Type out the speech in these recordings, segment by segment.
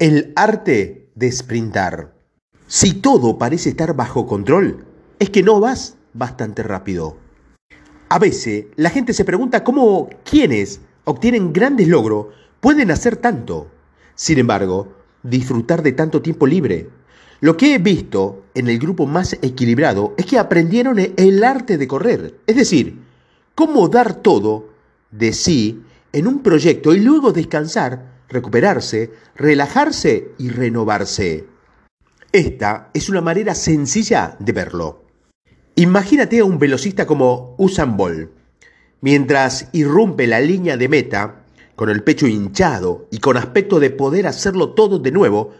El arte de sprintar. Si todo parece estar bajo control, es que no vas bastante rápido. A veces la gente se pregunta cómo quienes obtienen grandes logros pueden hacer tanto. Sin embargo, disfrutar de tanto tiempo libre. Lo que he visto en el grupo más equilibrado es que aprendieron el arte de correr, es decir, cómo dar todo de sí en un proyecto y luego descansar recuperarse, relajarse y renovarse. Esta es una manera sencilla de verlo. Imagínate a un velocista como Usain Bolt. Mientras irrumpe la línea de meta, con el pecho hinchado y con aspecto de poder hacerlo todo de nuevo,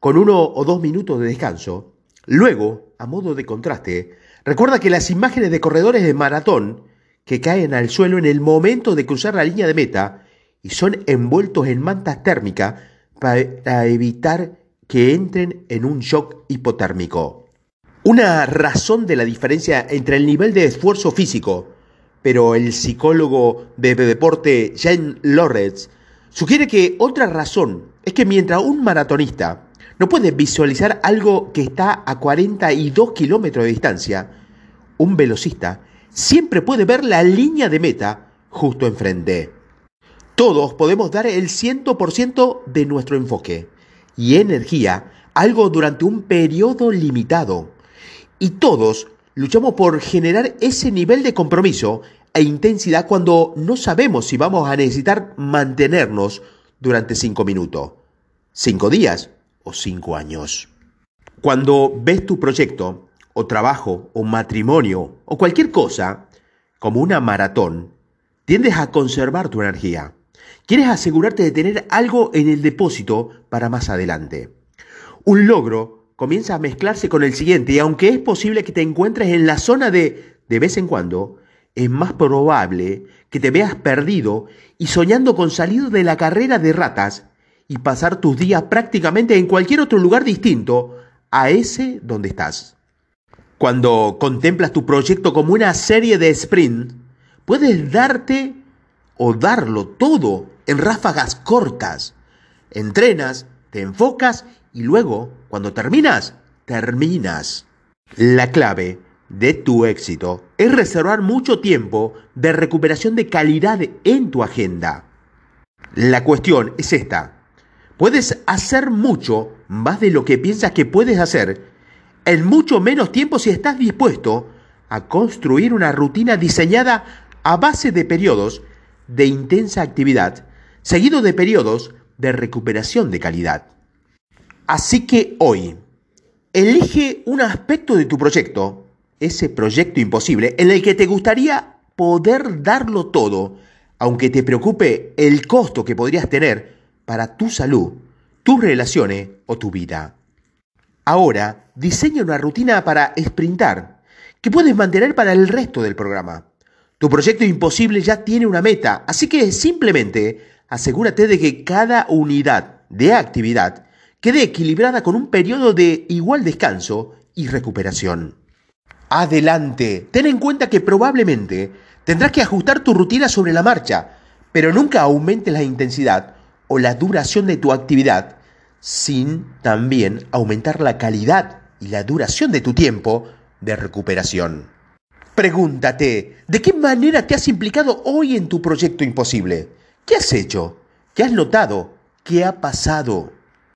con uno o dos minutos de descanso, luego, a modo de contraste, recuerda que las imágenes de corredores de maratón que caen al suelo en el momento de cruzar la línea de meta y son envueltos en mantas térmicas para evitar que entren en un shock hipotérmico. Una razón de la diferencia entre el nivel de esfuerzo físico, pero el psicólogo de deporte Jane Lorenz sugiere que otra razón es que mientras un maratonista no puede visualizar algo que está a 42 kilómetros de distancia, un velocista siempre puede ver la línea de meta justo enfrente. Todos podemos dar el 100% de nuestro enfoque y energía algo durante un periodo limitado. Y todos luchamos por generar ese nivel de compromiso e intensidad cuando no sabemos si vamos a necesitar mantenernos durante cinco minutos, cinco días o cinco años. Cuando ves tu proyecto o trabajo o matrimonio o cualquier cosa como una maratón, tiendes a conservar tu energía. Quieres asegurarte de tener algo en el depósito para más adelante. Un logro comienza a mezclarse con el siguiente y aunque es posible que te encuentres en la zona de de vez en cuando, es más probable que te veas perdido y soñando con salir de la carrera de ratas y pasar tus días prácticamente en cualquier otro lugar distinto a ese donde estás. Cuando contemplas tu proyecto como una serie de sprint, puedes darte o darlo todo en ráfagas cortas. Entrenas, te enfocas y luego, cuando terminas, terminas. La clave de tu éxito es reservar mucho tiempo de recuperación de calidad en tu agenda. La cuestión es esta. Puedes hacer mucho más de lo que piensas que puedes hacer en mucho menos tiempo si estás dispuesto a construir una rutina diseñada a base de periodos de intensa actividad, seguido de periodos de recuperación de calidad. Así que hoy, elige un aspecto de tu proyecto, ese proyecto imposible, en el que te gustaría poder darlo todo, aunque te preocupe el costo que podrías tener para tu salud, tus relaciones o tu vida. Ahora, diseña una rutina para sprintar que puedes mantener para el resto del programa. Tu proyecto imposible ya tiene una meta, así que simplemente asegúrate de que cada unidad de actividad quede equilibrada con un periodo de igual descanso y recuperación. Adelante, ten en cuenta que probablemente tendrás que ajustar tu rutina sobre la marcha, pero nunca aumentes la intensidad o la duración de tu actividad sin también aumentar la calidad y la duración de tu tiempo de recuperación. Pregúntate, ¿de qué manera te has implicado hoy en tu proyecto imposible? ¿Qué has hecho? ¿Qué has notado? ¿Qué ha pasado?